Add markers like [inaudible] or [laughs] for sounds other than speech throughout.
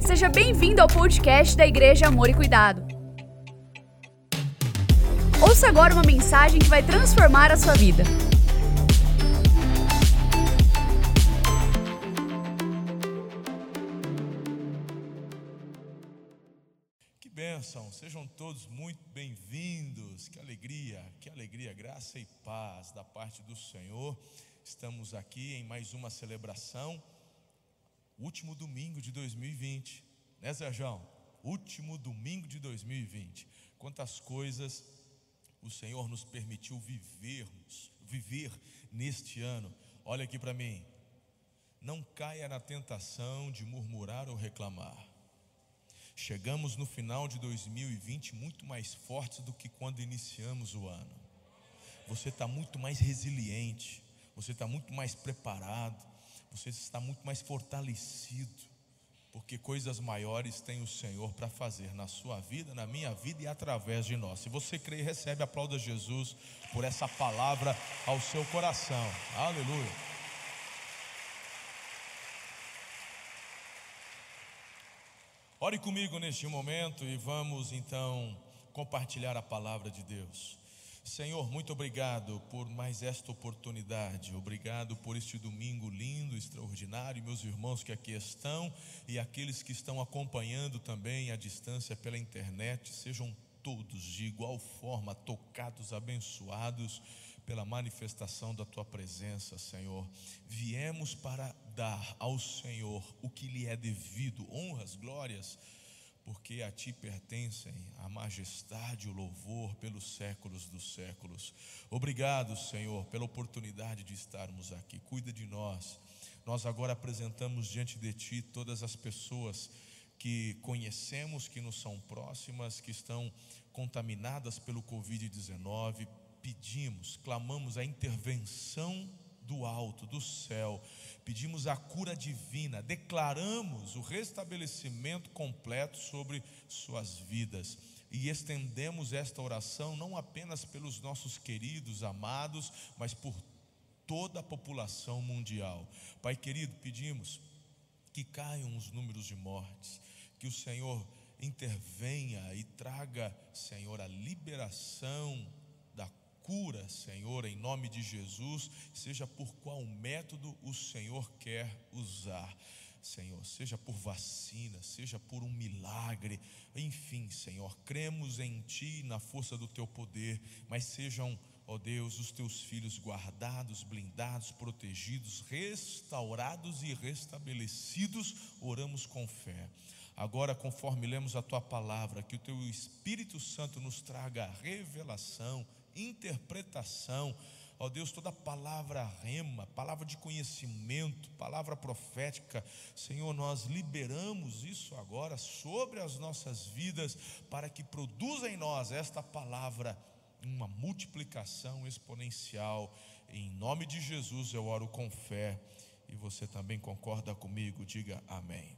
Seja bem-vindo ao podcast da Igreja Amor e Cuidado. Ouça agora uma mensagem que vai transformar a sua vida. Que bênção, sejam todos muito bem-vindos. Que alegria, que alegria, graça e paz da parte do Senhor. Estamos aqui em mais uma celebração último domingo de 2020, né, Sérgio? Último domingo de 2020. Quantas coisas o Senhor nos permitiu vivermos, viver neste ano. Olha aqui para mim. Não caia na tentação de murmurar ou reclamar. Chegamos no final de 2020 muito mais fortes do que quando iniciamos o ano. Você está muito mais resiliente, você está muito mais preparado, você está muito mais fortalecido, porque coisas maiores tem o Senhor para fazer na sua vida, na minha vida e através de nós. Se você crê, recebe, aplauda Jesus por essa palavra ao seu coração. Aleluia. Ore comigo neste momento e vamos então compartilhar a palavra de Deus. Senhor, muito obrigado por mais esta oportunidade, obrigado por este domingo lindo, extraordinário, meus irmãos que aqui estão e aqueles que estão acompanhando também à distância pela internet, sejam todos de igual forma tocados, abençoados pela manifestação da tua presença, Senhor. Viemos para dar ao Senhor o que lhe é devido, honras, glórias porque a ti pertencem a majestade e o louvor pelos séculos dos séculos. Obrigado, Senhor, pela oportunidade de estarmos aqui. Cuida de nós. Nós agora apresentamos diante de ti todas as pessoas que conhecemos, que nos são próximas, que estão contaminadas pelo Covid-19. Pedimos, clamamos a intervenção do alto, do céu, pedimos a cura divina, declaramos o restabelecimento completo sobre suas vidas e estendemos esta oração não apenas pelos nossos queridos, amados, mas por toda a população mundial. Pai querido, pedimos que caiam os números de mortes, que o Senhor intervenha e traga, Senhor, a liberação cura, Senhor, em nome de Jesus, seja por qual método o Senhor quer usar. Senhor, seja por vacina, seja por um milagre, enfim, Senhor, cremos em Ti, na força do Teu poder, mas sejam, ó Deus, os Teus filhos guardados, blindados, protegidos, restaurados e restabelecidos, oramos com fé. Agora, conforme lemos a Tua palavra, que o Teu Espírito Santo nos traga revelação, interpretação. Ó oh Deus, toda palavra rema, palavra de conhecimento, palavra profética, Senhor, nós liberamos isso agora sobre as nossas vidas, para que produza em nós esta palavra uma multiplicação exponencial. Em nome de Jesus eu oro com fé, e você também concorda comigo, diga amém.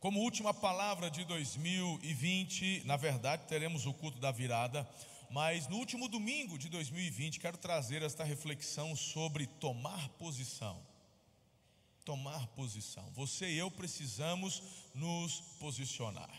Como última palavra de 2020, na verdade, teremos o culto da virada mas no último domingo de 2020, quero trazer esta reflexão sobre tomar posição. Tomar posição. Você e eu precisamos nos posicionar.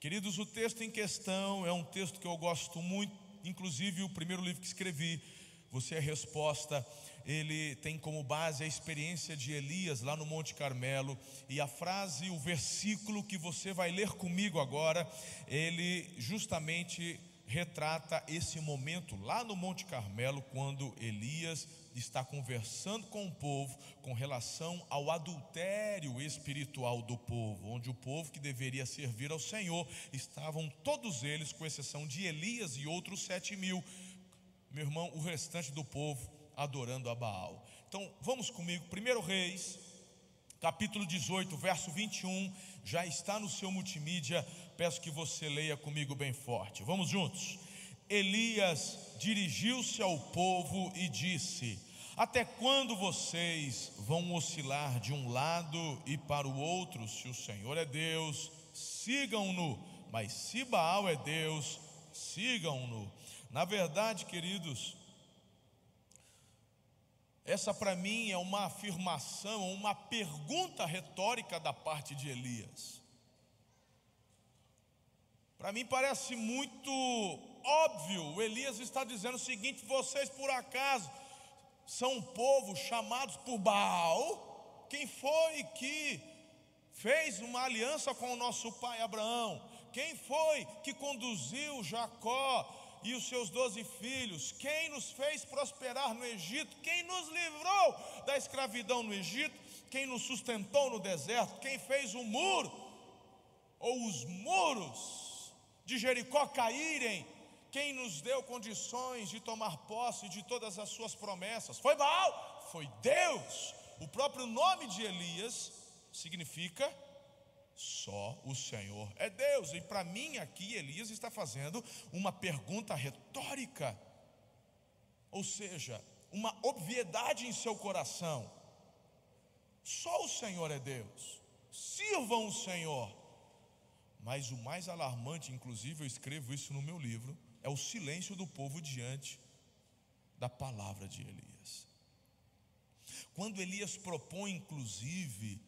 Queridos, o texto em questão é um texto que eu gosto muito, inclusive o primeiro livro que escrevi, Você é Resposta, ele tem como base a experiência de Elias lá no Monte Carmelo, e a frase, o versículo que você vai ler comigo agora, ele justamente retrata esse momento lá no Monte Carmelo, quando Elias está conversando com o povo com relação ao adultério espiritual do povo, onde o povo que deveria servir ao Senhor estavam todos eles, com exceção de Elias e outros sete mil, meu irmão, o restante do povo adorando a Baal. Então vamos comigo, 1 Reis, capítulo 18, verso 21, já está no seu multimídia peço que você leia comigo bem forte. Vamos juntos. Elias dirigiu-se ao povo e disse: Até quando vocês vão oscilar de um lado e para o outro? Se o Senhor é Deus, sigam-no, mas se Baal é Deus, sigam-no. Na verdade, queridos, Essa para mim é uma afirmação, uma pergunta retórica da parte de Elias. Para mim parece muito óbvio, o Elias está dizendo o seguinte: vocês por acaso são um povo chamados por Baal? Quem foi que fez uma aliança com o nosso pai Abraão? Quem foi que conduziu Jacó e os seus doze filhos? Quem nos fez prosperar no Egito? Quem nos livrou da escravidão no Egito? Quem nos sustentou no deserto? Quem fez o muro ou os muros de Jericó caírem? Quem nos deu condições de tomar posse de todas as suas promessas? Foi Baal? Foi Deus. O próprio nome de Elias significa só o Senhor é Deus. E para mim aqui Elias está fazendo uma pergunta retórica. Ou seja, uma obviedade em seu coração. Só o Senhor é Deus. Sirvam o Senhor. Mas o mais alarmante, inclusive eu escrevo isso no meu livro, é o silêncio do povo diante da palavra de Elias. Quando Elias propõe, inclusive,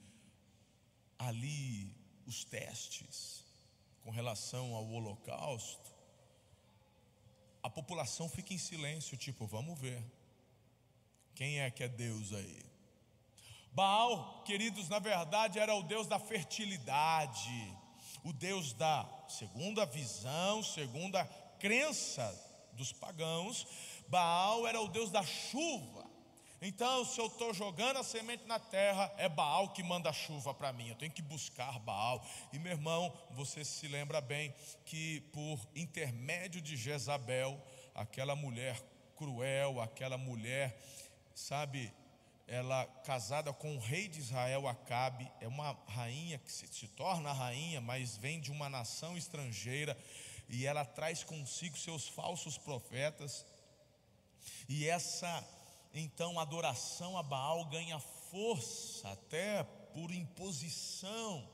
ali os testes com relação ao holocausto, a população fica em silêncio, tipo, vamos ver. Quem é que é Deus aí? Baal, queridos, na verdade era o Deus da fertilidade, o Deus da, segundo a visão, segundo a crença dos pagãos, Baal era o Deus da chuva. Então, se eu estou jogando a semente na terra, é Baal que manda chuva para mim. Eu tenho que buscar Baal. E meu irmão, você se lembra bem que por intermédio de Jezabel, aquela mulher cruel, aquela mulher, sabe, ela casada com o rei de Israel, Acabe, é uma rainha que se, se torna rainha, mas vem de uma nação estrangeira, e ela traz consigo seus falsos profetas. E essa então a adoração a Baal ganha força, até por imposição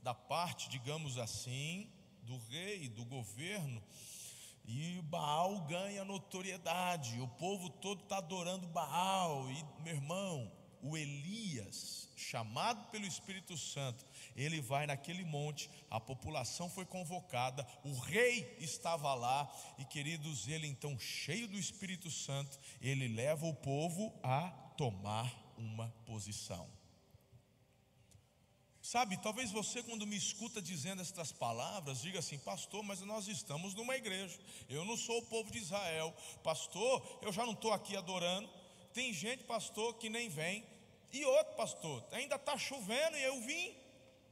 da parte, digamos assim, do rei, do governo. E Baal ganha notoriedade, o povo todo está adorando Baal. E, meu irmão, o Elias, chamado pelo Espírito Santo, ele vai naquele monte, a população foi convocada, o rei estava lá, e queridos, ele então, cheio do Espírito Santo, ele leva o povo a tomar uma posição. Sabe, talvez você, quando me escuta dizendo estas palavras, diga assim: Pastor, mas nós estamos numa igreja, eu não sou o povo de Israel, Pastor, eu já não estou aqui adorando. Tem gente, pastor, que nem vem, e outro, pastor, ainda está chovendo e eu vim.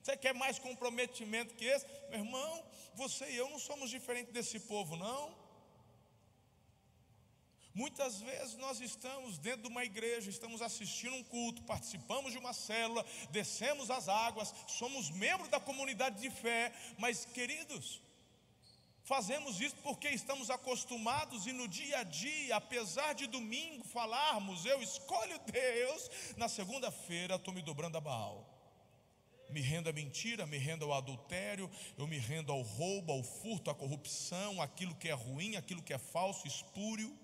Você quer mais comprometimento que esse? Meu irmão, você e eu não somos diferentes desse povo, não. Muitas vezes nós estamos dentro de uma igreja, estamos assistindo um culto, participamos de uma célula, descemos as águas, somos membros da comunidade de fé, mas queridos, fazemos isso porque estamos acostumados e no dia a dia, apesar de domingo falarmos, eu escolho Deus, na segunda-feira estou me dobrando a Baal me rendo à mentira, me rendo ao adultério, eu me rendo ao roubo, ao furto, à corrupção, aquilo que é ruim, aquilo que é falso, espúrio.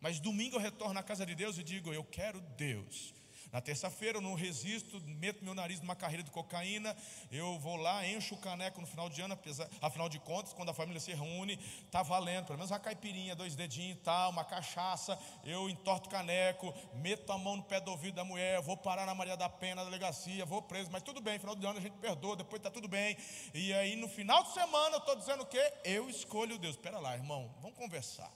Mas domingo eu retorno à casa de Deus e digo: Eu quero Deus. Na terça-feira eu não resisto, meto meu nariz numa carreira de cocaína, eu vou lá, encho o caneco no final de ano, apesar, afinal de contas, quando a família se reúne, tá valendo, pelo menos uma caipirinha, dois dedinhos e tal, uma cachaça, eu entorto o caneco, meto a mão no pé do ouvido da mulher, vou parar na Maria da Penha, na delegacia, vou preso, mas tudo bem, final do ano a gente perdoa, depois está tudo bem. E aí no final de semana eu estou dizendo o quê? Eu escolho Deus. Espera lá, irmão, vamos conversar.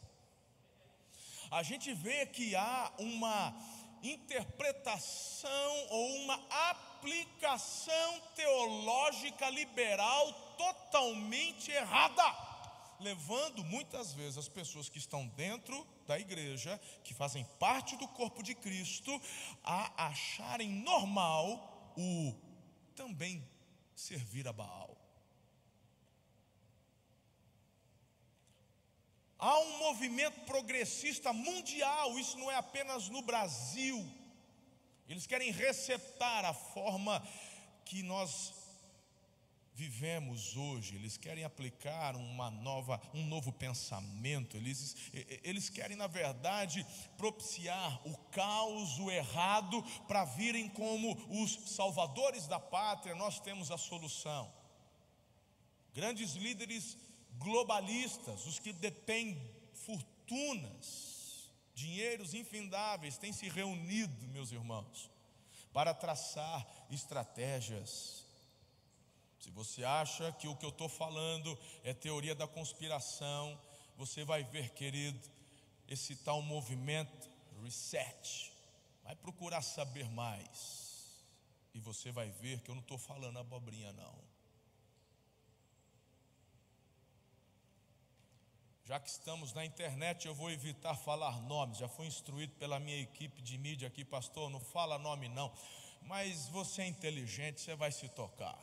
A gente vê que há uma interpretação ou uma aplicação teológica liberal totalmente errada, levando muitas vezes as pessoas que estão dentro da igreja, que fazem parte do corpo de Cristo, a acharem normal o também servir a Baal. Há um movimento progressista mundial, isso não é apenas no Brasil. Eles querem resetar a forma que nós vivemos hoje, eles querem aplicar uma nova, um novo pensamento, eles, eles querem, na verdade, propiciar o caos, o errado, para virem como os salvadores da pátria, nós temos a solução. Grandes líderes globalistas, os que detêm fortunas, dinheiros infindáveis, têm se reunido, meus irmãos, para traçar estratégias se você acha que o que eu estou falando é teoria da conspiração, você vai ver, querido, esse tal movimento reset. Vai procurar saber mais. E você vai ver que eu não estou falando abobrinha, não. Já que estamos na internet, eu vou evitar falar nomes. Já fui instruído pela minha equipe de mídia aqui, pastor, não fala nome não. Mas você é inteligente, você vai se tocar.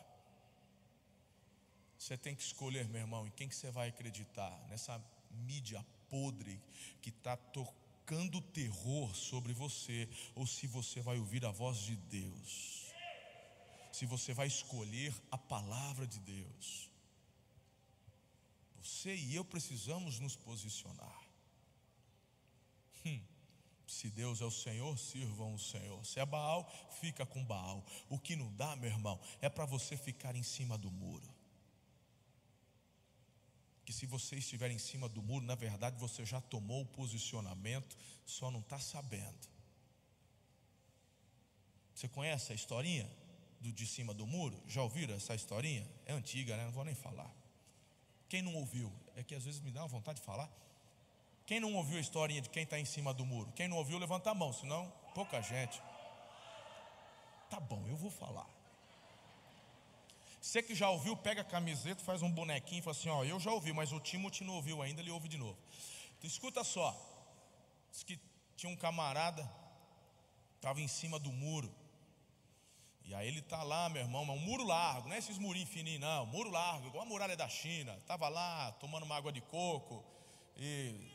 Você tem que escolher, meu irmão, em quem que você vai acreditar. Nessa mídia podre que está tocando terror sobre você, ou se você vai ouvir a voz de Deus. Se você vai escolher a palavra de Deus. Você e eu precisamos nos posicionar. Hum. Se Deus é o Senhor, sirvam o Senhor. Se é Baal, fica com Baal. O que não dá, meu irmão, é para você ficar em cima do muro que se você estiver em cima do muro, na verdade você já tomou o posicionamento, só não está sabendo. Você conhece a historinha do de cima do muro? Já ouviram essa historinha? É antiga, né? Não vou nem falar. Quem não ouviu? É que às vezes me dá uma vontade de falar. Quem não ouviu a historinha de quem está em cima do muro? Quem não ouviu, levanta a mão, senão pouca gente. Tá bom, eu vou falar. Você que já ouviu, pega a camiseta, faz um bonequinho e fala assim: Ó, eu já ouvi, mas o Timothy não ouviu ainda, ele ouve de novo. Então, escuta só. Diz que tinha um camarada, estava em cima do muro. E aí ele está lá, meu irmão, um muro largo, não é esses murinhos fininhos, não, muro largo, igual a muralha da China. Estava lá tomando uma água de coco e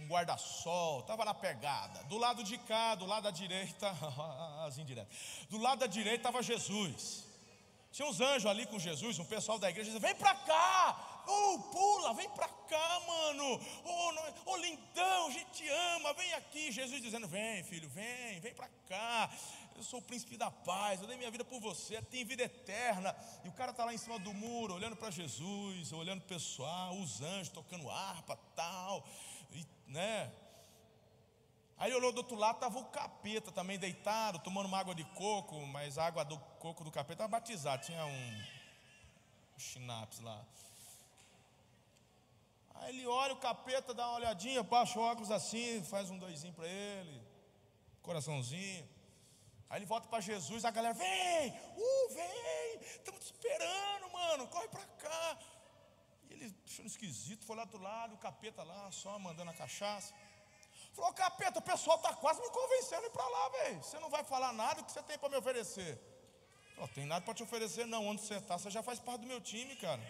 um guarda-sol, estava na pegada. Do lado de cá, do lado da direita, [laughs] as indiretas. Do lado da direita estava Jesus. Tinha uns anjos ali com Jesus, um pessoal da igreja dizendo: Vem para cá, oh, pula, vem para cá, mano, oh, oh, lindão, a gente te ama, vem aqui. Jesus dizendo: Vem, filho, vem, vem para cá. Eu sou o príncipe da paz, eu dei minha vida por você, tem vida eterna. E o cara está lá em cima do muro, olhando para Jesus, olhando o pessoal, os anjos tocando harpa, tal, e, né? Aí olhou do outro lado, estava o capeta também deitado, tomando uma água de coco, mas a água do coco do capeta estava batizada, tinha um, um lá. Aí ele olha o capeta, dá uma olhadinha, baixa o óculos assim, faz um doisinho para ele, coraçãozinho. Aí ele volta para Jesus, a galera, vem, uh, vem, estamos te esperando, mano, corre para cá. E ele achando esquisito, foi lá do lado, o capeta lá, só mandando a cachaça. Falou, capeta, o pessoal está quase me convencendo ir para lá, velho. Você não vai falar nada, o que você tem para me oferecer? Falou, tem nada para te oferecer, não. Onde você está, você já faz parte do meu time, cara.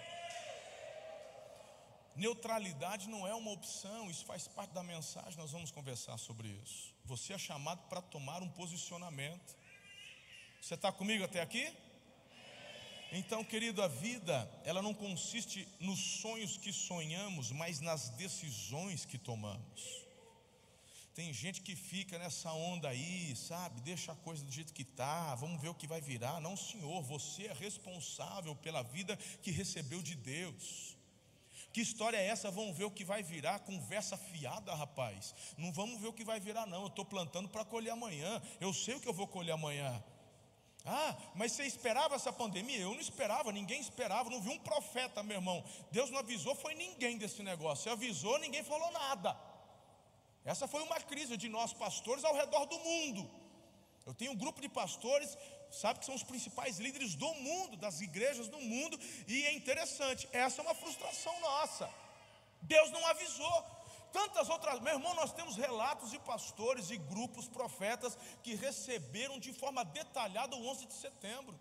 Neutralidade não é uma opção, isso faz parte da mensagem, nós vamos conversar sobre isso. Você é chamado para tomar um posicionamento. Você está comigo até aqui? Então, querido, a vida, ela não consiste nos sonhos que sonhamos, mas nas decisões que tomamos. Tem gente que fica nessa onda aí, sabe? Deixa a coisa do jeito que está, vamos ver o que vai virar. Não, senhor, você é responsável pela vida que recebeu de Deus. Que história é essa? Vamos ver o que vai virar. Conversa fiada, rapaz. Não vamos ver o que vai virar, não. Eu estou plantando para colher amanhã. Eu sei o que eu vou colher amanhã. Ah, mas você esperava essa pandemia? Eu não esperava, ninguém esperava. Não vi um profeta, meu irmão. Deus não avisou, foi ninguém desse negócio. Você avisou, ninguém falou nada. Essa foi uma crise de nós pastores ao redor do mundo. Eu tenho um grupo de pastores, sabe que são os principais líderes do mundo, das igrejas do mundo, e é interessante, essa é uma frustração nossa. Deus não avisou. Tantas outras, meu irmão, nós temos relatos de pastores e grupos profetas que receberam de forma detalhada o 11 de setembro.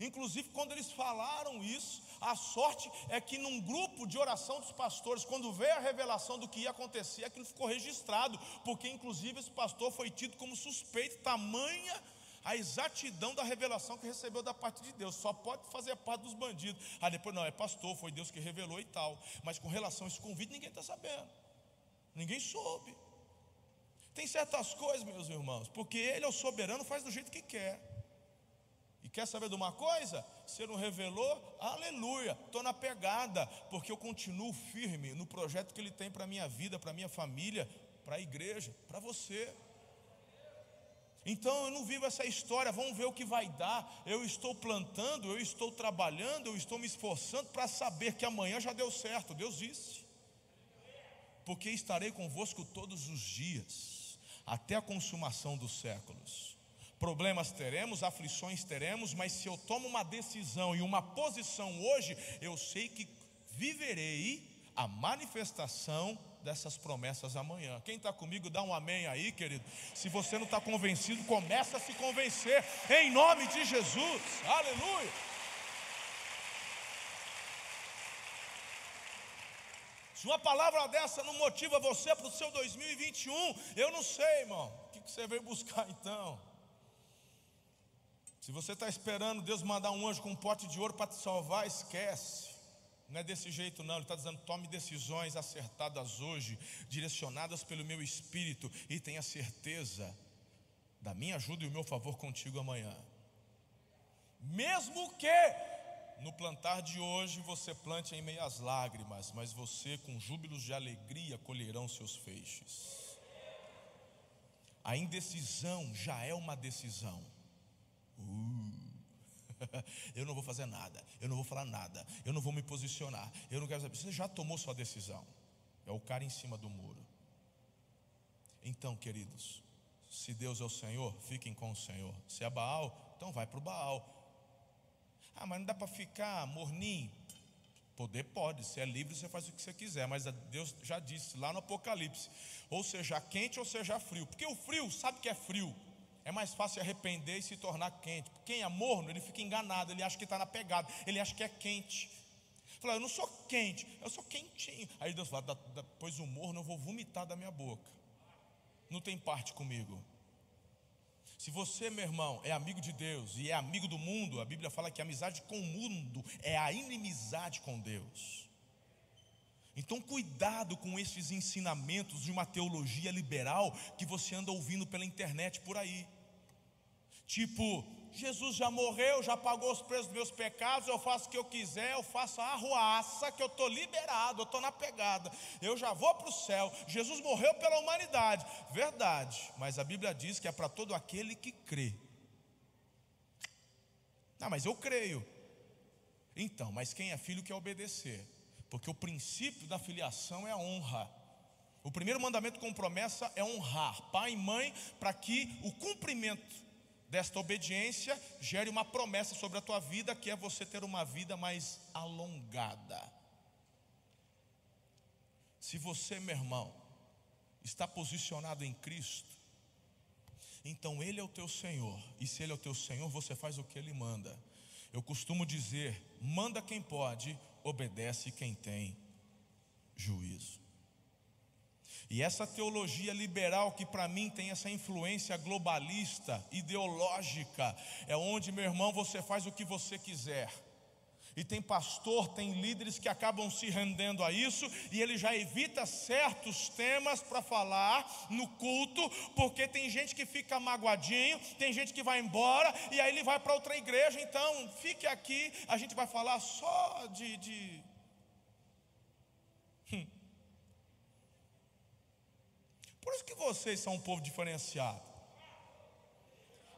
Inclusive, quando eles falaram isso, a sorte é que num grupo de oração dos pastores, quando veio a revelação do que ia acontecer, aquilo ficou registrado, porque inclusive esse pastor foi tido como suspeito, tamanha a exatidão da revelação que recebeu da parte de Deus. Só pode fazer parte dos bandidos. Ah, depois não, é pastor, foi Deus que revelou e tal. Mas com relação a esse convite, ninguém está sabendo. Ninguém soube. Tem certas coisas, meus irmãos, porque Ele é o soberano, faz do jeito que quer. E quer saber de uma coisa? Se não revelou, aleluia, estou na pegada, porque eu continuo firme no projeto que Ele tem para a minha vida, para a minha família, para a igreja, para você. Então eu não vivo essa história, vamos ver o que vai dar. Eu estou plantando, eu estou trabalhando, eu estou me esforçando para saber que amanhã já deu certo. Deus disse: Porque estarei convosco todos os dias, até a consumação dos séculos. Problemas teremos, aflições teremos, mas se eu tomo uma decisão e uma posição hoje, eu sei que viverei a manifestação dessas promessas amanhã. Quem está comigo, dá um amém aí, querido. Se você não está convencido, começa a se convencer, em nome de Jesus, aleluia. Se uma palavra dessa não motiva você para o seu 2021, eu não sei, irmão. O que você veio buscar então? Se você está esperando Deus mandar um anjo com um pote de ouro para te salvar, esquece. Não é desse jeito, não. Ele está dizendo: tome decisões acertadas hoje, direcionadas pelo meu espírito, e tenha certeza da minha ajuda e o meu favor contigo amanhã. Mesmo que no plantar de hoje você plante em meias lágrimas, mas você com júbilos de alegria colherão seus feixes. A indecisão já é uma decisão. Uh. [laughs] eu não vou fazer nada, eu não vou falar nada, eu não vou me posicionar, eu não quero saber. Você já tomou sua decisão. É o cara em cima do muro. Então, queridos, se Deus é o Senhor, fiquem com o Senhor. Se é Baal, então vai para o Baal. Ah, mas não dá para ficar morninho. Poder pode, se é livre, você faz o que você quiser, mas Deus já disse lá no Apocalipse: ou seja quente ou seja frio, porque o frio sabe que é frio, é mais fácil arrepender e se tornar quente. Quem é morno, ele fica enganado, ele acha que está na pegada, ele acha que é quente. Fala, eu não sou quente, eu sou quentinho. Aí Deus fala, depois o morno eu vou vomitar da minha boca. Não tem parte comigo. Se você, meu irmão, é amigo de Deus e é amigo do mundo, a Bíblia fala que a amizade com o mundo é a inimizade com Deus. Então, cuidado com esses ensinamentos de uma teologia liberal que você anda ouvindo pela internet por aí. Tipo, Jesus já morreu, já pagou os preços dos meus pecados, eu faço o que eu quiser, eu faço a arruaça, que eu estou liberado, eu estou na pegada, eu já vou para o céu. Jesus morreu pela humanidade, verdade, mas a Bíblia diz que é para todo aquele que crê. Não, mas eu creio. Então, mas quem é filho quer obedecer, porque o princípio da filiação é a honra. O primeiro mandamento com promessa é honrar pai e mãe, para que o cumprimento desta obediência gere uma promessa sobre a tua vida, que é você ter uma vida mais alongada. Se você, meu irmão, está posicionado em Cristo, então Ele é o teu Senhor, e se Ele é o teu Senhor, você faz o que Ele manda. Eu costumo dizer: manda quem pode, obedece quem tem juízo. E essa teologia liberal, que para mim tem essa influência globalista, ideológica, é onde, meu irmão, você faz o que você quiser. E tem pastor, tem líderes que acabam se rendendo a isso, e ele já evita certos temas para falar no culto, porque tem gente que fica magoadinho, tem gente que vai embora, e aí ele vai para outra igreja. Então, fique aqui, a gente vai falar só de. de... Hum por isso que vocês são um povo diferenciado.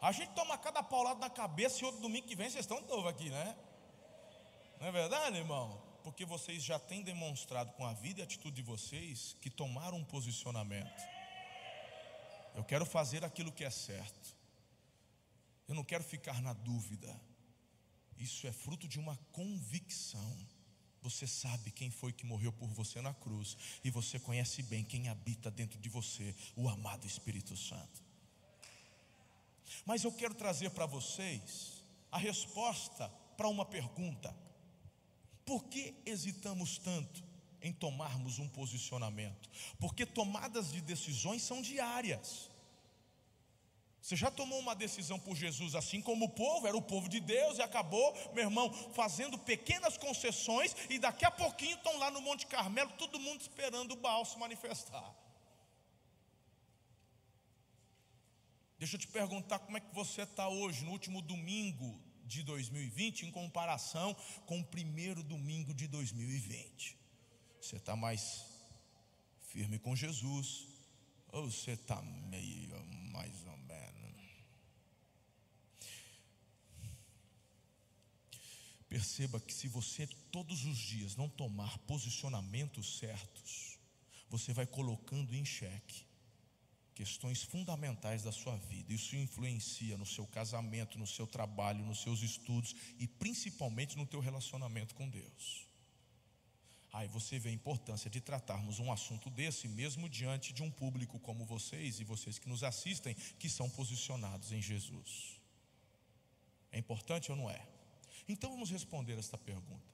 A gente toma cada paulado na cabeça e outro domingo que vem vocês estão de novo aqui, né? Não é verdade, irmão? Porque vocês já têm demonstrado com a vida e a atitude de vocês que tomaram um posicionamento. Eu quero fazer aquilo que é certo. Eu não quero ficar na dúvida. Isso é fruto de uma convicção. Você sabe quem foi que morreu por você na cruz, e você conhece bem quem habita dentro de você, o amado Espírito Santo. Mas eu quero trazer para vocês a resposta para uma pergunta: por que hesitamos tanto em tomarmos um posicionamento? Porque tomadas de decisões são diárias. Você já tomou uma decisão por Jesus, assim como o povo, era o povo de Deus, e acabou, meu irmão, fazendo pequenas concessões, e daqui a pouquinho estão lá no Monte Carmelo, todo mundo esperando o Baal se manifestar. Deixa eu te perguntar como é que você está hoje, no último domingo de 2020, em comparação com o primeiro domingo de 2020. Você está mais firme com Jesus, ou você está meio mais ou menos? Perceba que se você todos os dias não tomar posicionamentos certos, você vai colocando em xeque questões fundamentais da sua vida. Isso influencia no seu casamento, no seu trabalho, nos seus estudos e principalmente no teu relacionamento com Deus. Aí você vê a importância de tratarmos um assunto desse, mesmo diante de um público como vocês e vocês que nos assistem, que são posicionados em Jesus. É importante ou não é? Então vamos responder esta pergunta.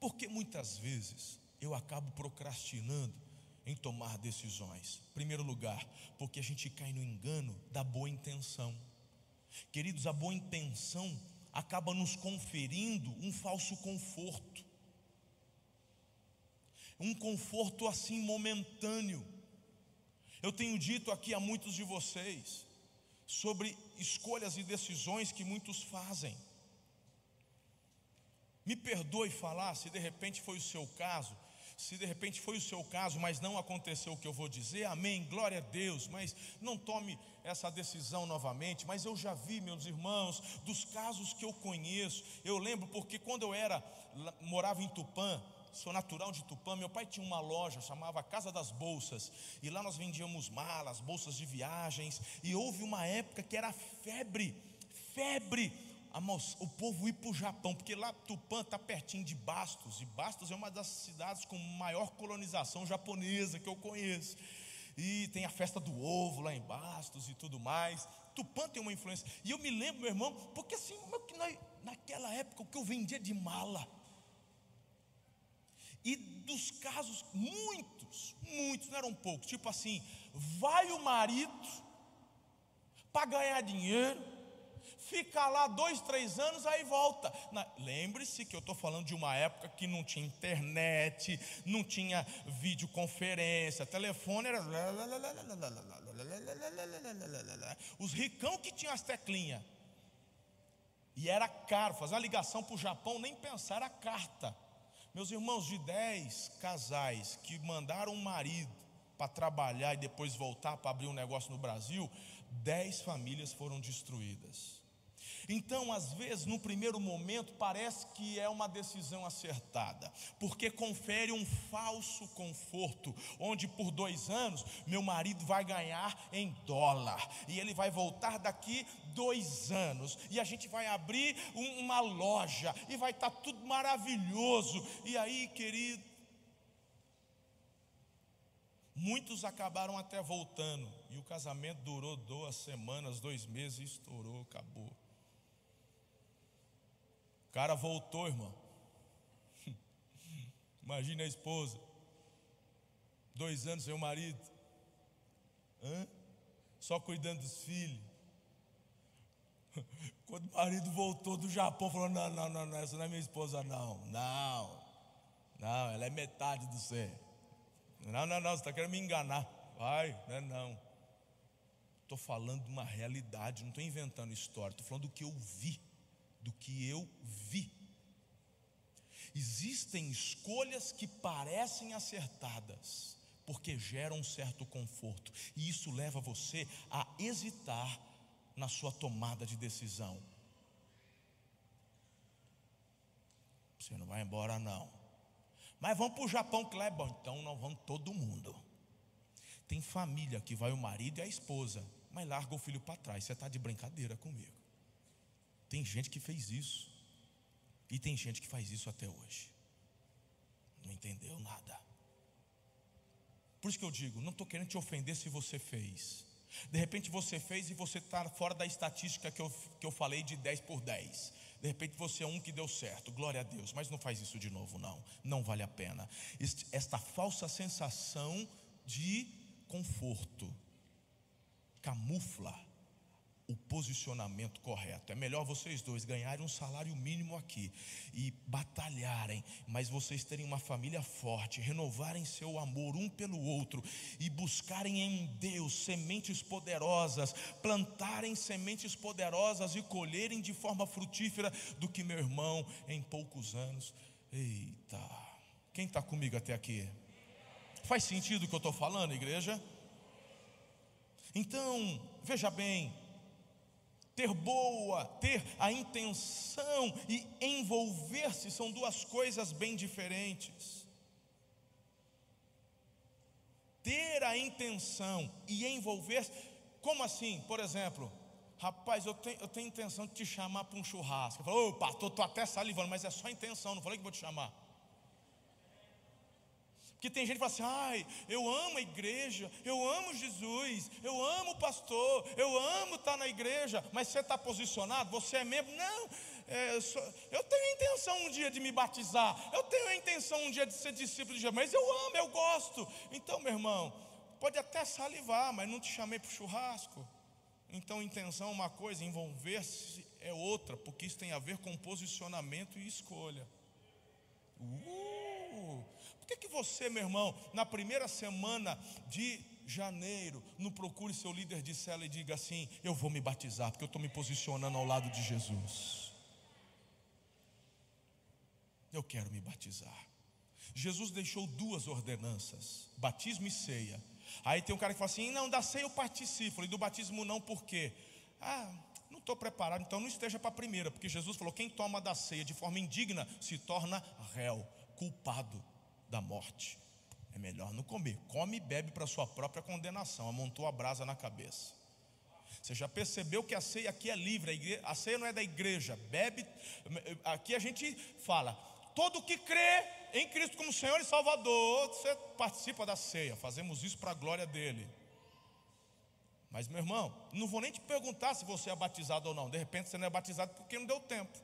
Porque muitas vezes eu acabo procrastinando em tomar decisões? Primeiro lugar, porque a gente cai no engano da boa intenção. Queridos, a boa intenção acaba nos conferindo um falso conforto um conforto assim momentâneo. Eu tenho dito aqui a muitos de vocês sobre escolhas e decisões que muitos fazem. Me perdoe falar se de repente foi o seu caso, se de repente foi o seu caso, mas não aconteceu o que eu vou dizer, amém, glória a Deus, mas não tome essa decisão novamente. Mas eu já vi, meus irmãos, dos casos que eu conheço, eu lembro porque quando eu era, morava em Tupã, sou natural de Tupã. Meu pai tinha uma loja, chamava Casa das Bolsas, e lá nós vendíamos malas, bolsas de viagens. E houve uma época que era febre, febre, o povo ir para o Japão, porque lá Tupã está pertinho de Bastos, e Bastos é uma das cidades com maior colonização japonesa que eu conheço. E tem a festa do ovo lá em Bastos e tudo mais. Tupã tem uma influência. E eu me lembro, meu irmão, porque assim, naquela época o que eu vendia de mala, e dos casos, muitos, muitos, não eram poucos, tipo assim, vai o marido para ganhar dinheiro, fica lá dois, três anos, aí volta. Lembre-se que eu estou falando de uma época que não tinha internet, não tinha videoconferência, telefone era. Os ricão que tinham as teclinhas. E era caro, fazer uma ligação para o Japão, nem pensar, era carta. Meus irmãos, de dez casais que mandaram um marido para trabalhar e depois voltar para abrir um negócio no Brasil, dez famílias foram destruídas. Então, às vezes, no primeiro momento, parece que é uma decisão acertada, porque confere um falso conforto, onde por dois anos meu marido vai ganhar em dólar, e ele vai voltar daqui dois anos, e a gente vai abrir uma loja, e vai estar tá tudo maravilhoso. E aí, querido, muitos acabaram até voltando, e o casamento durou duas semanas, dois meses, e estourou, acabou cara voltou, irmão. [laughs] Imagina a esposa, dois anos sem o marido, Hã? só cuidando dos filhos. [laughs] Quando o marido voltou do Japão, falou: Não, não, não, não, essa não é minha esposa, não, não, não, ela é metade do ser. Não, não, não, você está querendo me enganar. Vai, não é não. Estou falando de uma realidade, não estou inventando história, estou falando do que eu vi do que eu vi. Existem escolhas que parecem acertadas, porque geram um certo conforto, e isso leva você a hesitar na sua tomada de decisão. Você não vai embora, não. Mas vamos para o Japão, que lá é bom. Então nós vamos todo mundo. Tem família que vai o marido e a esposa, mas larga o filho para trás. Você está de brincadeira comigo. Tem gente que fez isso. E tem gente que faz isso até hoje. Não entendeu nada. Por isso que eu digo, não estou querendo te ofender se você fez. De repente você fez e você está fora da estatística que eu, que eu falei de 10 por 10. De repente você é um que deu certo, glória a Deus, mas não faz isso de novo, não. Não vale a pena. Esta falsa sensação de conforto camufla o posicionamento correto. É melhor vocês dois ganharem um salário mínimo aqui e batalharem, mas vocês terem uma família forte, renovarem seu amor um pelo outro e buscarem em Deus sementes poderosas, plantarem sementes poderosas e colherem de forma frutífera do que meu irmão em poucos anos. Eita, quem está comigo até aqui? Faz sentido o que eu estou falando, igreja? Então, veja bem, ter boa, ter a intenção e envolver-se são duas coisas bem diferentes. Ter a intenção e envolver-se, como assim? Por exemplo, rapaz, eu tenho, eu tenho intenção de te chamar para um churrasco. Eu falo, pastor, estou até salivando, mas é só intenção, não falei que vou te chamar. Que tem gente que fala assim: ai, eu amo a igreja, eu amo Jesus, eu amo o pastor, eu amo estar na igreja, mas você está posicionado, você é membro? Não, é, eu, sou, eu, tenho a intenção um dia de me batizar, eu tenho a intenção um dia de ser discípulo de Jesus, mas eu amo, eu gosto. Então, meu irmão, pode até salivar, mas não te chamei para o churrasco. Então, intenção é uma coisa, envolver-se é outra, porque isso tem a ver com posicionamento e escolha. Uh! Por que, que você, meu irmão, na primeira semana de janeiro, não procure seu líder de cela e diga assim: Eu vou me batizar, porque eu estou me posicionando ao lado de Jesus. Eu quero me batizar. Jesus deixou duas ordenanças: batismo e ceia. Aí tem um cara que fala assim: Não, da ceia eu participo, e do batismo não, por quê? Ah, não estou preparado, então não esteja para a primeira, porque Jesus falou: quem toma da ceia de forma indigna se torna réu, culpado da morte. É melhor não comer. Come e bebe para sua própria condenação. Amontou a brasa na cabeça. Você já percebeu que a ceia aqui é livre, a ceia não é da igreja. Bebe, aqui a gente fala, todo que crê em Cristo como Senhor e Salvador, você participa da ceia. Fazemos isso para a glória dele. Mas, meu irmão, não vou nem te perguntar se você é batizado ou não. De repente você não é batizado porque não deu tempo.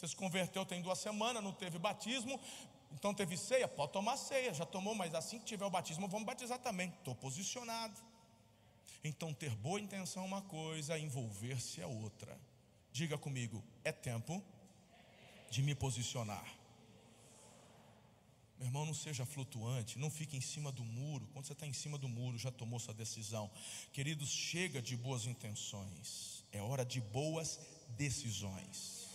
Você se converteu tem duas semanas, não teve batismo, então teve ceia? Pode tomar ceia, já tomou, mas assim que tiver o batismo, vamos batizar também. Estou posicionado. Então, ter boa intenção é uma coisa, envolver-se é outra. Diga comigo, é tempo de me posicionar. Meu irmão, não seja flutuante, não fique em cima do muro. Quando você está em cima do muro, já tomou sua decisão. Queridos, chega de boas intenções, é hora de boas decisões.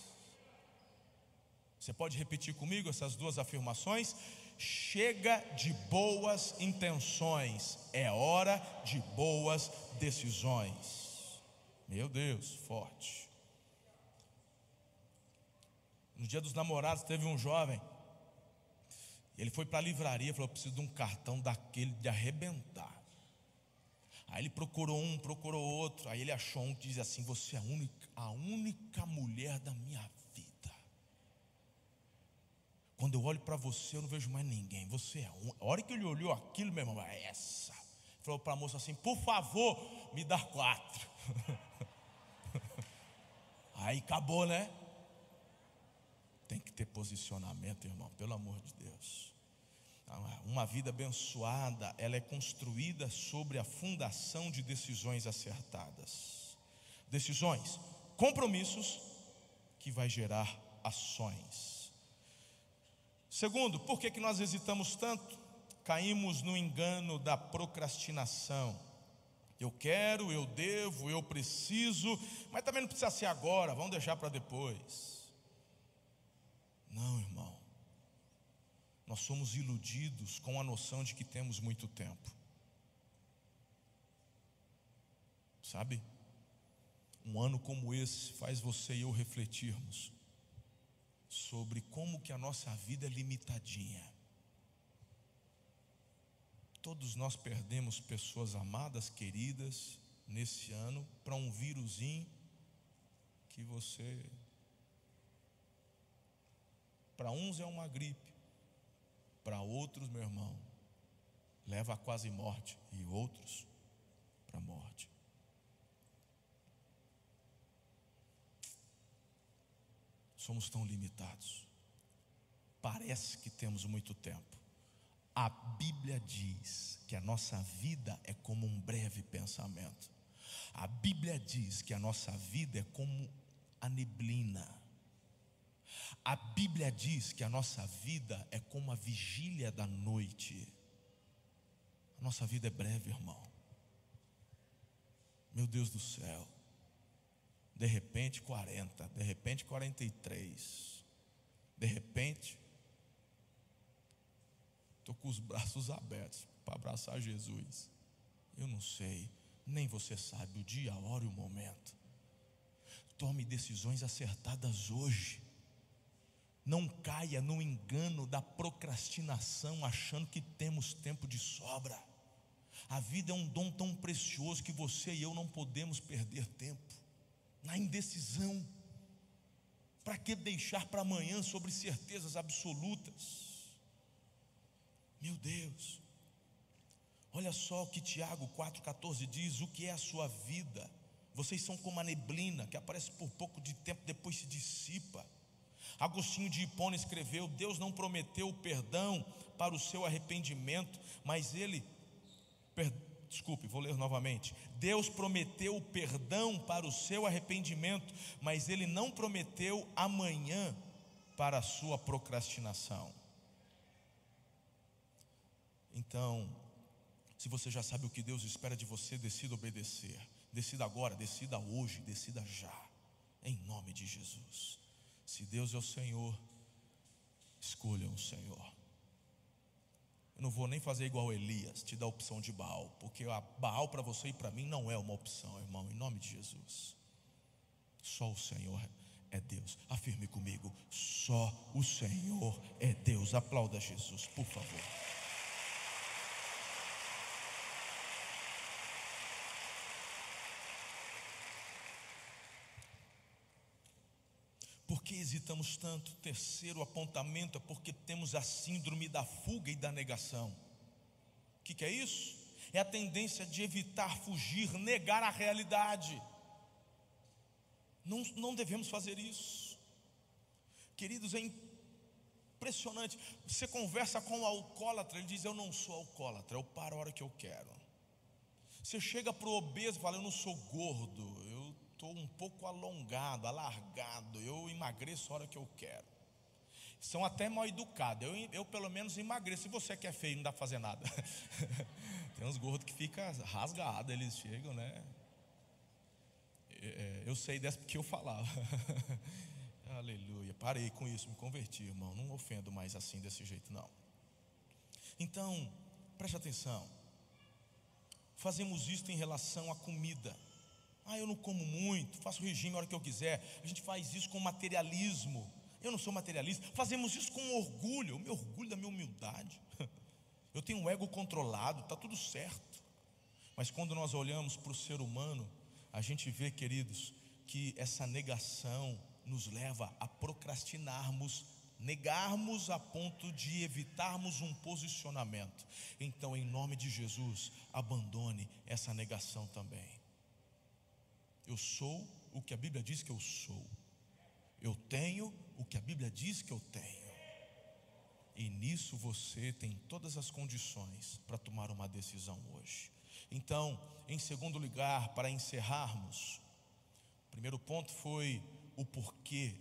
Você pode repetir comigo essas duas afirmações? Chega de boas intenções, é hora de boas decisões. Meu Deus, forte. No dia dos namorados teve um jovem. Ele foi para a livraria, falou: preciso de um cartão daquele de arrebentar. Aí ele procurou um, procurou outro. Aí ele achou um que diz assim: Você é a única, a única mulher da minha quando eu olho para você, eu não vejo mais ninguém. Você é um. A hora que ele olhou aquilo, meu irmão, é essa. Falou para a moça assim: por favor, me dá quatro. [laughs] Aí acabou, né? Tem que ter posicionamento, irmão, pelo amor de Deus. Uma vida abençoada, ela é construída sobre a fundação de decisões acertadas. Decisões, compromissos que vai gerar ações. Segundo, por que, que nós hesitamos tanto? Caímos no engano da procrastinação. Eu quero, eu devo, eu preciso, mas também não precisa ser agora, vamos deixar para depois. Não, irmão. Nós somos iludidos com a noção de que temos muito tempo. Sabe? Um ano como esse faz você e eu refletirmos sobre como que a nossa vida é limitadinha. Todos nós perdemos pessoas amadas, queridas, nesse ano, para um vírusinho que você. Para uns é uma gripe, para outros, meu irmão, leva a quase morte, e outros para a morte. Somos tão limitados. Parece que temos muito tempo. A Bíblia diz que a nossa vida é como um breve pensamento. A Bíblia diz que a nossa vida é como a neblina. A Bíblia diz que a nossa vida é como a vigília da noite. A nossa vida é breve, irmão. Meu Deus do céu. De repente 40, de repente 43. De repente estou com os braços abertos para abraçar Jesus. Eu não sei, nem você sabe o dia, a hora e o momento. Tome decisões acertadas hoje. Não caia no engano da procrastinação, achando que temos tempo de sobra. A vida é um dom tão precioso que você e eu não podemos perder tempo na indecisão. Para que deixar para amanhã sobre certezas absolutas? Meu Deus, olha só o que Tiago 4,14 diz: o que é a sua vida? Vocês são como a neblina que aparece por pouco de tempo, depois se dissipa. Agostinho de Hipona escreveu: Deus não prometeu perdão para o seu arrependimento, mas ele, desculpe, vou ler novamente. Deus prometeu perdão para o seu arrependimento, mas ele não prometeu amanhã para a sua procrastinação. Então, se você já sabe o que Deus espera de você, decida obedecer. Decida agora, decida hoje, decida já. Em nome de Jesus. Se Deus é o Senhor, escolha o Senhor. Eu não vou nem fazer igual Elias, te dar a opção de Baal, porque a Baal para você e para mim não é uma opção, irmão, em nome de Jesus. Só o Senhor é Deus. Afirme comigo: só o Senhor é Deus. Aplauda Jesus, por favor. Por que hesitamos tanto? Terceiro apontamento é porque temos a síndrome da fuga e da negação. O que, que é isso? É a tendência de evitar, fugir, negar a realidade. Não, não devemos fazer isso. Queridos, é impressionante. Você conversa com o alcoólatra, ele diz: Eu não sou alcoólatra, eu paro a hora que eu quero. Você chega para o obeso e fala: Eu não sou gordo, estou um pouco alongado, alargado, eu emagreço a hora que eu quero. São até mal educados. Eu, eu pelo menos emagreço. Se você que é feio, não dá para fazer nada. [laughs] Tem uns gordos que ficam rasgados, eles chegam, né? É, é eu sei dessa porque eu falava. [laughs] Aleluia. Parei com isso, me converti, irmão. Não ofendo mais assim desse jeito, não. Então, preste atenção. Fazemos isso em relação à comida. Ah, eu não como muito, faço regime a hora que eu quiser. A gente faz isso com materialismo. Eu não sou materialista. Fazemos isso com orgulho. Eu me orgulho da minha humildade. [laughs] Eu tenho um ego controlado, está tudo certo. Mas quando nós olhamos para o ser humano, a gente vê, queridos, que essa negação nos leva a procrastinarmos, negarmos a ponto de evitarmos um posicionamento. Então, em nome de Jesus, abandone essa negação também. Eu sou o que a Bíblia diz que eu sou. Eu tenho o que a Bíblia diz que eu tenho. E nisso você tem todas as condições para tomar uma decisão hoje. Então, em segundo lugar, para encerrarmos, o primeiro ponto foi o porquê.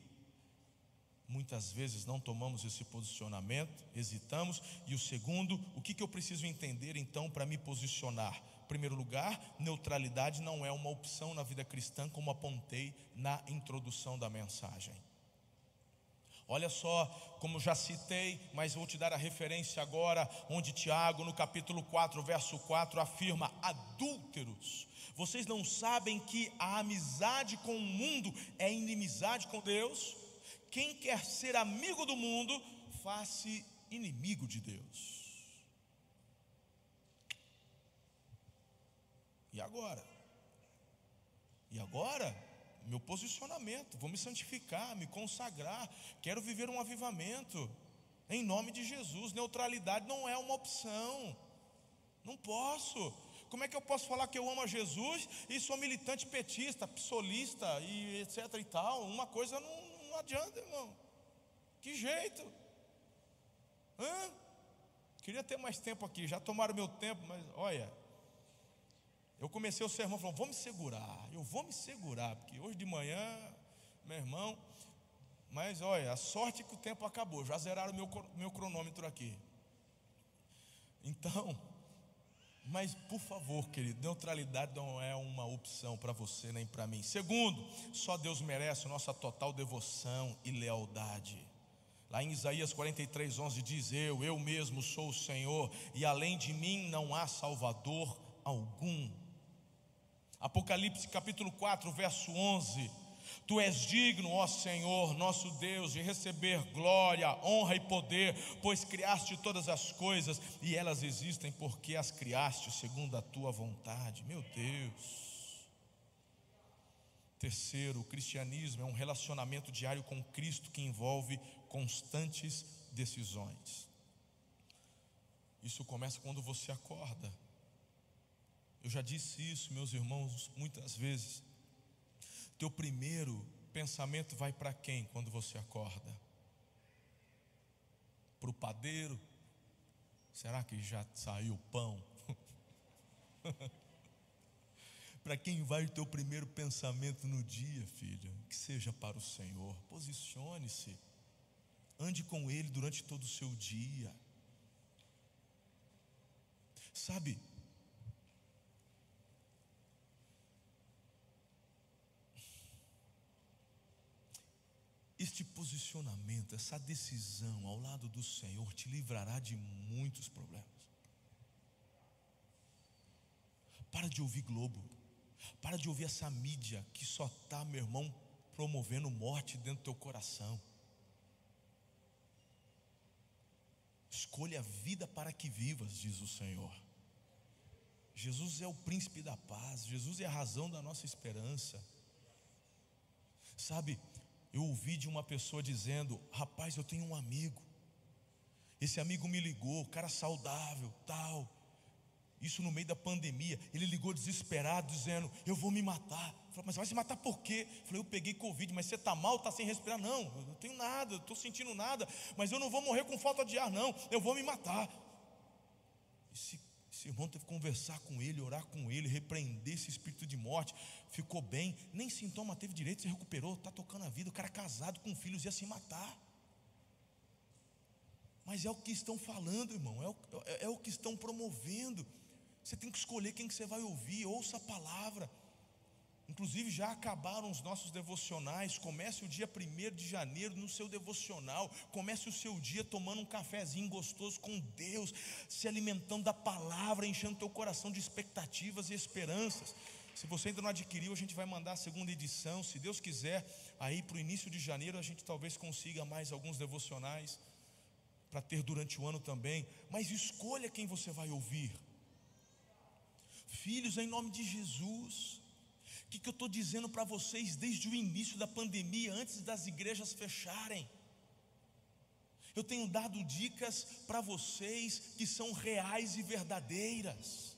Muitas vezes não tomamos esse posicionamento, hesitamos. E o segundo, o que, que eu preciso entender então para me posicionar? Primeiro lugar, neutralidade não é uma opção na vida cristã, como apontei na introdução da mensagem. Olha só, como já citei, mas vou te dar a referência agora, onde Tiago, no capítulo 4, verso 4, afirma: adúlteros, vocês não sabem que a amizade com o mundo é inimizade com Deus? Quem quer ser amigo do mundo, faz-se inimigo de Deus. E agora? E agora? Meu posicionamento, vou me santificar, me consagrar, quero viver um avivamento, em nome de Jesus. Neutralidade não é uma opção, não posso. Como é que eu posso falar que eu amo a Jesus e sou militante petista, psolista e etc e tal? Uma coisa não, não adianta, irmão. Que jeito? Hã? Queria ter mais tempo aqui, já tomaram meu tempo, mas olha, Eu comecei o sermão falando, vou me segurar, eu vou me segurar, porque hoje de manhã, meu irmão, mas olha, a sorte é que o tempo acabou, já zeraram o meu, meu cronômetro aqui. Então, mas por favor, querido, neutralidade não é uma opção para você nem para mim. Segundo, só Deus merece nossa total devoção e lealdade. Lá em Isaías 43, 11 diz: Eu, eu mesmo sou o Senhor, e além de mim não há Salvador algum. Apocalipse capítulo 4, verso 11: Tu és digno, ó Senhor, nosso Deus, de receber glória, honra e poder, pois criaste todas as coisas e elas existem porque as criaste segundo a tua vontade. Meu Deus. Terceiro, o cristianismo é um relacionamento diário com Cristo que envolve constantes decisões. Isso começa quando você acorda. Eu já disse isso, meus irmãos, muitas vezes. Teu primeiro pensamento vai para quem quando você acorda? Para o padeiro? Será que já saiu o pão? [laughs] para quem vai o teu primeiro pensamento no dia, filho? Que seja para o Senhor. Posicione-se. Ande com Ele durante todo o seu dia. Sabe, Este posicionamento, essa decisão ao lado do Senhor te livrará de muitos problemas. Para de ouvir Globo, para de ouvir essa mídia que só está, meu irmão, promovendo morte dentro do teu coração. Escolha a vida para que vivas, diz o Senhor. Jesus é o príncipe da paz, Jesus é a razão da nossa esperança. Sabe, eu ouvi de uma pessoa dizendo: Rapaz, eu tenho um amigo. Esse amigo me ligou, cara saudável, tal. Isso no meio da pandemia. Ele ligou desesperado, dizendo: Eu vou me matar. Falei, mas vai se matar por quê? Eu falei: Eu peguei Covid, mas você está mal, está sem respirar? Não, eu não tenho nada, estou sentindo nada. Mas eu não vou morrer com falta de ar, não. Eu vou me matar. E se esse irmão teve que conversar com ele, orar com ele, repreender esse espírito de morte. Ficou bem, nem sintoma teve direito, se recuperou, está tocando a vida. O cara casado com filhos ia se matar. Mas é o que estão falando, irmão, é o, é, é o que estão promovendo. Você tem que escolher quem que você vai ouvir, ouça a palavra. Inclusive já acabaram os nossos devocionais. Comece o dia 1 de janeiro no seu devocional. Comece o seu dia tomando um cafezinho gostoso com Deus, se alimentando da palavra, enchendo teu coração de expectativas e esperanças. Se você ainda não adquiriu, a gente vai mandar a segunda edição. Se Deus quiser, aí para o início de janeiro a gente talvez consiga mais alguns devocionais para ter durante o ano também. Mas escolha quem você vai ouvir. Filhos, em nome de Jesus. Que, que eu estou dizendo para vocês desde o início da pandemia, antes das igrejas fecharem? Eu tenho dado dicas para vocês que são reais e verdadeiras.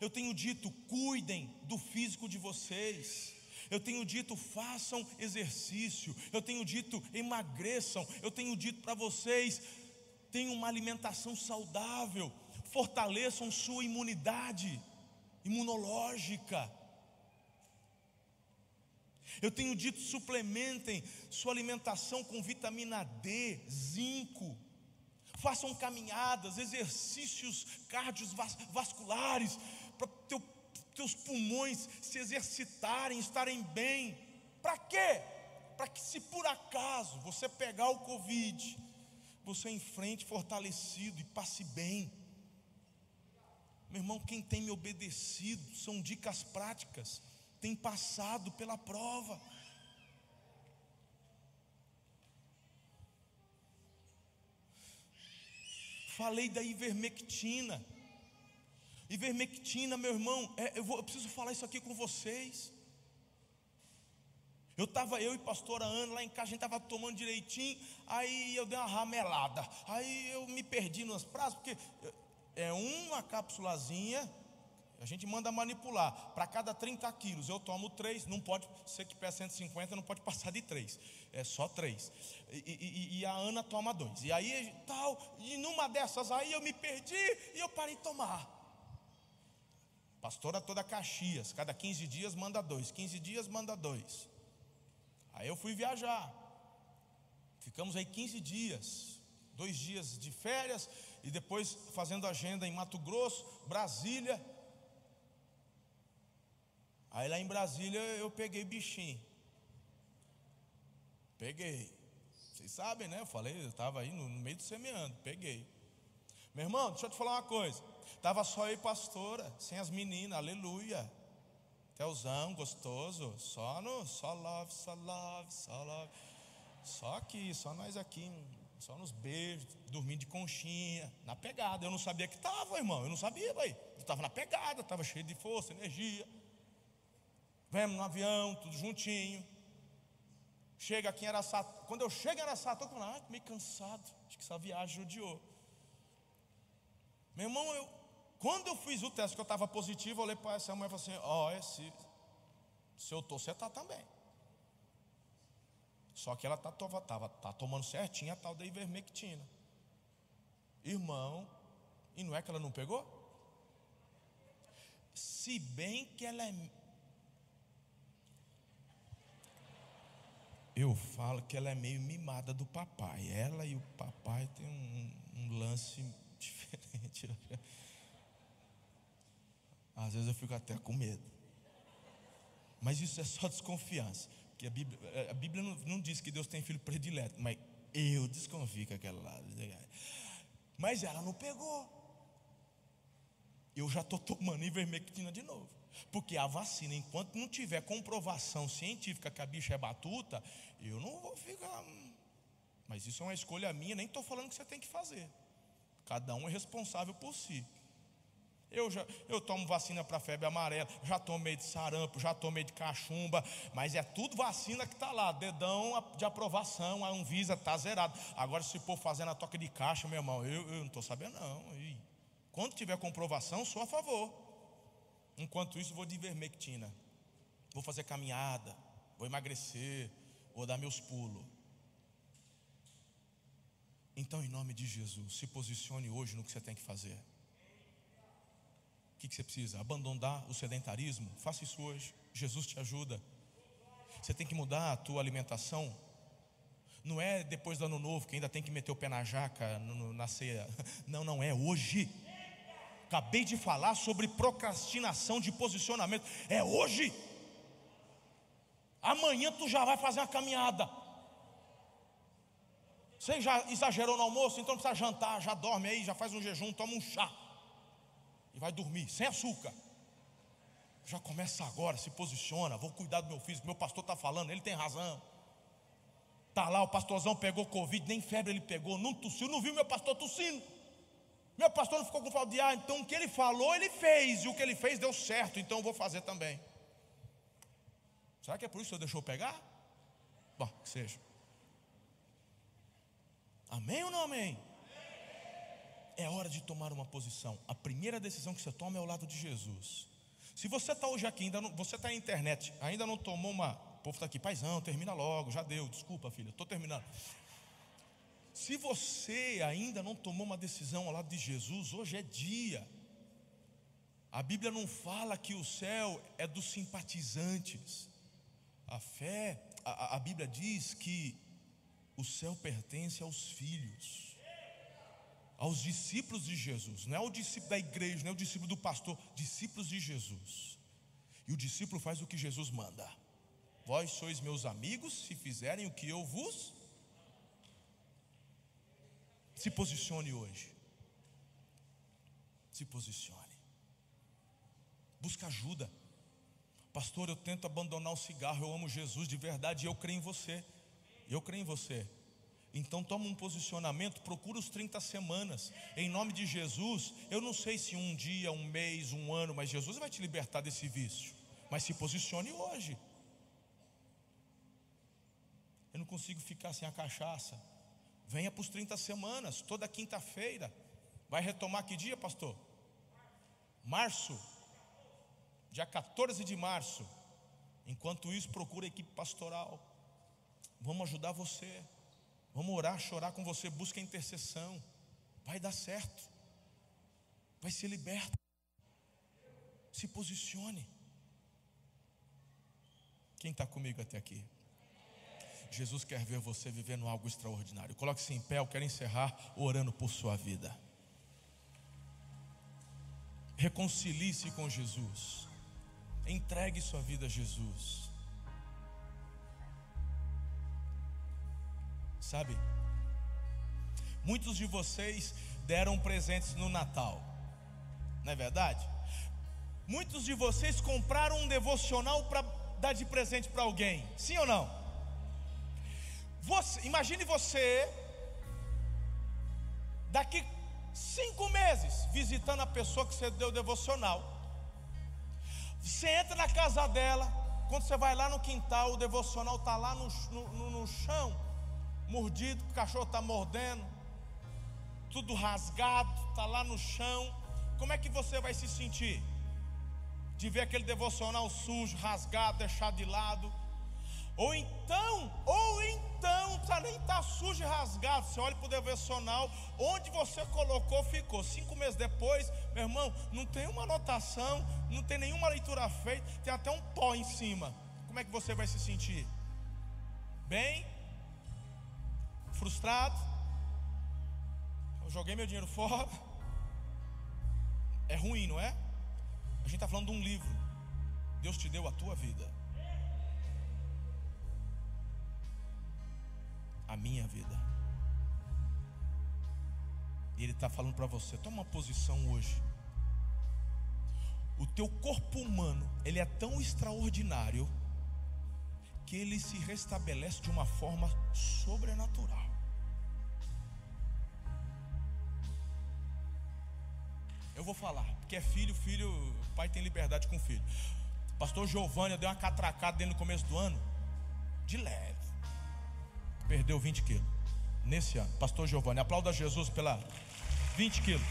Eu tenho dito, cuidem do físico de vocês. Eu tenho dito, façam exercício. Eu tenho dito, emagreçam. Eu tenho dito para vocês, tenham uma alimentação saudável. Fortaleçam sua imunidade imunológica. Eu tenho dito, suplementem sua alimentação com vitamina D, zinco. Façam caminhadas, exercícios cardiovasculares, para teu, teus pulmões se exercitarem, estarem bem. Para quê? Para que, se por acaso você pegar o Covid, você enfrente fortalecido e passe bem. Meu irmão, quem tem me obedecido são dicas práticas tem passado pela prova. Falei da ivermectina. Ivermectina, meu irmão, é, eu, vou, eu preciso falar isso aqui com vocês. Eu estava, eu e pastora Ana lá em casa, a gente estava tomando direitinho, aí eu dei uma ramelada. Aí eu me perdi nos prazos, porque é uma cápsulazinha a gente manda manipular. Para cada 30 quilos eu tomo 3, não pode, ser que pesa 150, não pode passar de 3. É só 3. E, e, e, a Ana toma 2. E aí tal, e numa dessas aí eu me perdi e eu parei de tomar. Pastora toda Caxias, cada 15 dias manda dois, 15 dias manda dois. Aí eu fui viajar. Ficamos aí 15 dias, dois dias de férias e depois fazendo agenda em Mato Grosso, Brasília. Aí lá em Brasília eu peguei bichinho. Peguei. Vocês sabem, né? Eu falei, eu estava aí no, meio do semeando, peguei. Meu irmão, deixa eu te falar uma coisa. Tava só eu pastora, sem as meninas, aleluia. Telzão, gostoso, só no, só love, só love, só love. Só aqui, só nós aqui, só nos beijos, dormindo de conchinha, na pegada. Eu não sabia que estava, irmão, eu não sabia, vai. Eu estava na pegada, estava cheio de força, energia. Vemos no avião, tudo juntinho. Chega aqui em Araçá. Quando eu chego em Araçá, estou falando, ah, meio cansado. Acho que essa viagem judiou. Meu irmão, eu, quando eu fiz o teste que eu estava positivo, eu olhei para essa mulher e falei assim: Ó, oh, se, se eu estou, você está também. Só que ela tá, tá tomando certinho a tal da ivermectina. Irmão, e não é que ela não pegou? Se bem que ela é eu falo que ela é meio mimada do papai. Ela e o papai têm um, um lance [laughs] diferente. Às vezes eu fico até com medo. Mas isso é só desconfiança. Porque a Bíblia, a Bíblia não, não diz que Deus tem filho predileto, mas eu desconfio que aquela lá. Mas ela não pegou. Eu já estou tomando ivermectina de novo. Porque a vacina, enquanto não tiver comprovação científica que a bicha é batuta, eu não vou ficar. Hum. Mas isso é uma escolha minha, nem estou falando que você tem que fazer. Cada um é responsável por si. Eu, já, eu tomo vacina para febre amarela, já tomei de sarampo, já tomei de cachumba, mas é tudo vacina que está lá, dedão de aprovação, a Anvisa está zerado. Agora, se for fazendo a toca de caixa, meu irmão, eu, eu não estou sabendo, não. E quando tiver comprovação, sou a favor. Enquanto isso, vou de ivermectina. Vou fazer caminhada, vou emagrecer, vou dar meus pulos. Então, em nome de Jesus, se posicione hoje no que você tem que fazer. O que, você precisa? Abandonar o sedentarismo? Faça isso hoje. Jesus te ajuda. Você tem que mudar a tua alimentação. Não é depois do ano novo que ainda tem que meter o pé na jaca no, na ceia. [laughs] Não, não é hoje. Acabei de falar sobre procrastinação de posicionamento. É hoje. Amanhã tu já vai fazer uma caminhada. Você já exagerou no almoço, então precisa jantar, já dorme aí, já faz um jejum, toma um chá. E vai dormir, sem açúcar. Já começa agora, se posiciona, vou cuidar do meu físico. Meu pastor está falando, ele tem razão. Está lá, o pastorzão pegou Covid, nem febre ele pegou, não tossiu, não viu meu pastor tossindo. Meu pastor não ficou com falta de ar, então o que ele falou, ele fez, e o que ele fez deu certo, então eu vou fazer também. Será que é por isso que eu deixou pegar? Bom, que seja. Amém ou não amém? É hora de tomar uma posição. A primeira decisão que você toma é ao lado de Jesus. Se você está hoje aqui, ainda não, você está na internet, ainda não tomou uma. O povo está aqui, paizão, termina logo, já deu, desculpa, filha, estou terminando. Se você ainda não tomou uma decisão ao lado de Jesus, hoje é dia. A Bíblia não fala que o céu é dos simpatizantes. A fé, a, a Bíblia diz que o céu pertence aos filhos, aos discípulos de Jesus. Não é o discípulo da igreja, não é o discípulo do pastor, discípulos de Jesus. E o discípulo faz o que Jesus manda. Vós sois meus amigos se fizerem o que eu vos se posicione hoje. Se posicione. Busca ajuda. Pastor, eu tento abandonar o cigarro, eu amo Jesus de verdade eu creio em você. Eu creio em você. Então toma um posicionamento, procura os 30 semanas. Em nome de Jesus, eu não sei se um dia, um mês, um ano, mas Jesus vai te libertar desse vício. Mas se posicione hoje. Eu não consigo ficar sem a cachaça. Venha para os 30 semanas, toda quinta-feira. Vai retomar que dia, pastor? Março. Dia 14 de março. Enquanto isso, procura a equipe pastoral. Vamos ajudar você. Vamos orar, chorar com você. Busca intercessão. Vai dar certo. Vai ser liberto. Se posicione. Quem está comigo até aqui? Jesus quer ver você vivendo algo extraordinário. Coloque-se em pé, eu quero encerrar orando por sua vida. Reconcilie-se com Jesus. Entregue sua vida a Jesus. Sabe? Muitos de vocês deram presentes no Natal. Não é verdade? Muitos de vocês compraram um devocional para dar de presente para alguém. Sim ou não? Você, imagine você daqui cinco meses visitando a pessoa que você deu devocional. Você entra na casa dela, quando você vai lá no quintal, o devocional está lá no, no, no chão, mordido, o cachorro está mordendo, tudo rasgado, está lá no chão. Como é que você vai se sentir? De ver aquele devocional sujo, rasgado, deixado de lado. Ou então, ou então, tá, nem está sujo e rasgado. Você olha para o devocional, onde você colocou, ficou. Cinco meses depois, meu irmão, não tem uma anotação, não tem nenhuma leitura feita, tem até um pó em cima. Como é que você vai se sentir? Bem? Frustrado? Eu joguei meu dinheiro fora. É ruim, não é? A gente está falando de um livro. Deus te deu a tua vida. A minha vida. E Ele está falando para você: toma uma posição hoje. O teu corpo humano, ele é tão extraordinário que ele se restabelece de uma forma sobrenatural. Eu vou falar, porque é filho, filho, pai tem liberdade com o filho. Pastor Giovanni deu uma catracada dentro do começo do ano, de leve perdeu 20 quilos. Nesse ano. Pastor Giovanni, aplauda Jesus pela 20 quilos.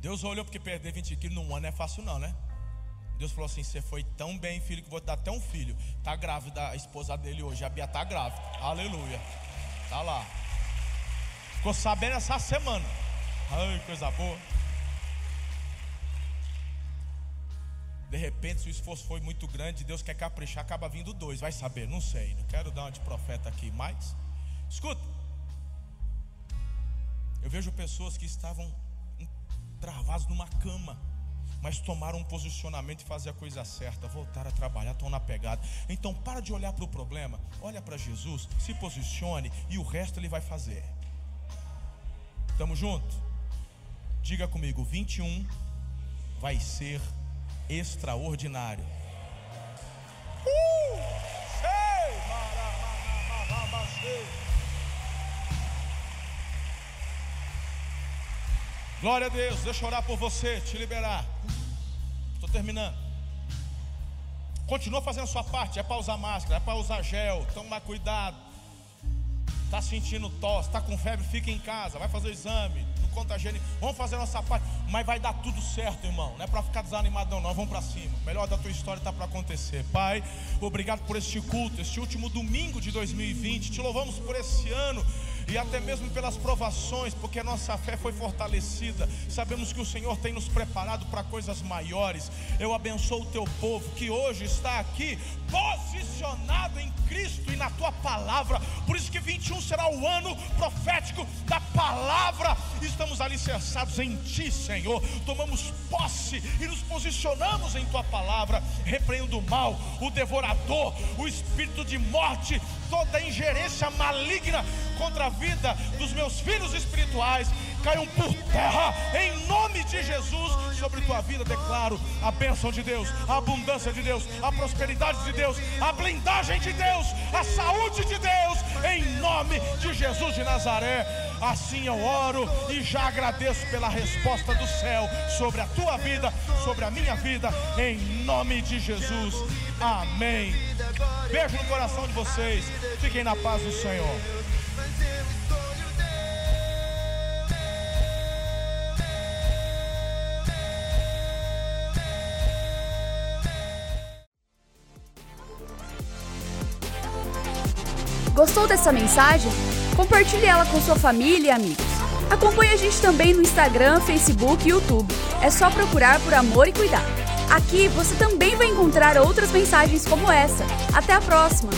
Deus olhou porque perder 20 quilos num ano é fácil não, né? Deus falou assim: Você foi tão bem, filho, que vou te dar até um filho. Está grávida a esposa dele hoje, a Bia está grávida. Aleluia. Tá lá. Ficou sabendo essa semana. Ai, coisa boa. De repente, se o esforço foi muito grande, Deus quer caprichar, acaba vindo dois, vai saber, não sei, não quero dar uma de profeta aqui, mas escuta. Eu vejo pessoas que estavam travadas numa cama, mas tomaram um posicionamento e fazer a coisa certa, voltaram a trabalhar, estão na pegada. Então, para de olhar para o problema, olha para Jesus, se posicione e o resto ele vai fazer. Estamos juntos? Diga comigo, 21 vai ser extraordinário. Uh! Glória a Deus, deixa eu orar por você, te liberar. Estou terminando. Continua fazendo a sua parte, é para usar máscara, é para usar gel, toma cuidado. Está sentindo tosse, está com febre, fica em casa, vai fazer o exame, não contagia Vamos fazer nossa parte, mas vai dar tudo certo, irmão. Não é para ficar desanimado, não, vamos para cima. O melhor da tua história está para acontecer. Pai, obrigado por este culto, este último domingo de 2020. Te louvamos por esse ano e até mesmo pelas provações, porque nossa fé foi fortalecida. Sabemos que o Senhor tem nos preparado para coisas maiores. Eu abençoo o teu povo que hoje está aqui posicionado em Cristo e na tua palavra. Por isso que 21 será o ano profético da palavra. Estamos alicerçados em ti, Senhor. Tomamos posse e nos posicionamos em tua palavra. Repreendo o mal, o devorador, o espírito de morte, toda ingerência maligna contra a vida dos meus filhos espirituais caiam por terra em nome de Jesus sobre tua vida. Declaro a bênção de Deus, a abundância de Deus, a prosperidade de Deus, a blindagem de Deus, a saúde de Deus em nome de Jesus de Nazaré. Assim eu oro e já agradeço pela resposta do céu sobre a tua vida, sobre a minha vida, em nome de Jesus. Amém. Beijo no coração de vocês. Fiquem na paz do Senhor. Gostou dessa mensagem? Compartilhe ela com sua família e amigos. Acompanhe a gente também no Instagram, Facebook e YouTube. É só procurar por Amor e Cuidado. Aqui você também vai encontrar outras mensagens como essa. Até a próxima!